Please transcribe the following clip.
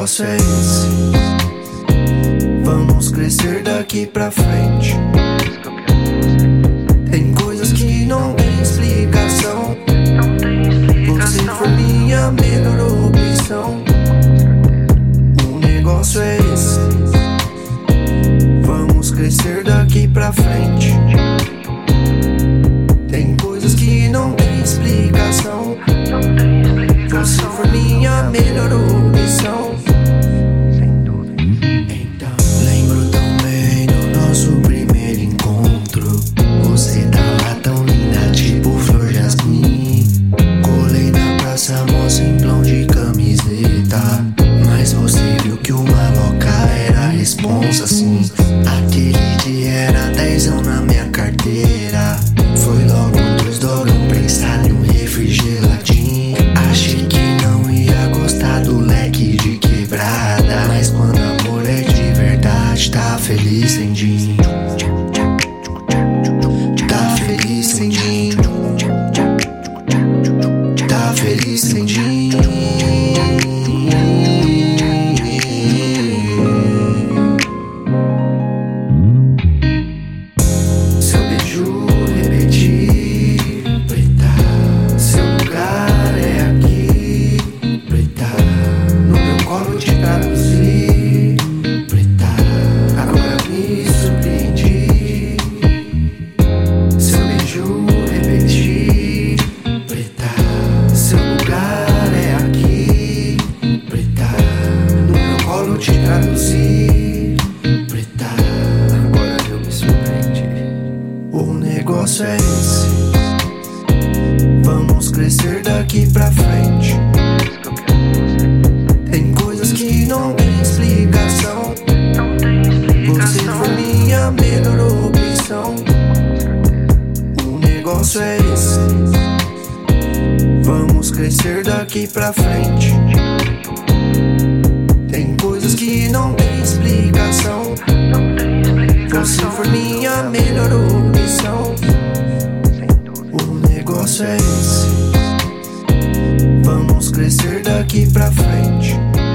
Negócio é esse. Vamos crescer daqui pra frente. Tem coisas que não tem explicação. Você foi minha melhor opção. O negócio é esse. Vamos crescer daqui pra frente. Assim. Aquele dia era dezão na minha carteira. Foi logo dois dogão prensado e um refrigeradinho. Achei que não ia gostar do leque de quebrada. Mas quando amor é de verdade, tá feliz sem din. Crescer daqui pra frente. Tem coisas que não tem explicação. Você foi minha melhor opção. O negócio é esse. Vamos crescer daqui pra frente. Tem coisas que não tem explicação. Você foi minha melhor opção. O negócio é esse. daqui pra frente.